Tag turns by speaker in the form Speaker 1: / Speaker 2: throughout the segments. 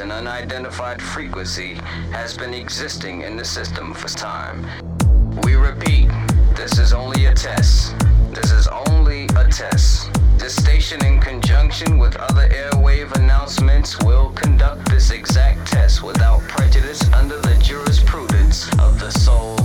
Speaker 1: an unidentified frequency has been existing in the system for time. We repeat, this is only a test. This is only a test. This station, in conjunction with other airwave announcements, will conduct this exact test without prejudice under the jurisprudence of the soul.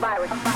Speaker 2: virus.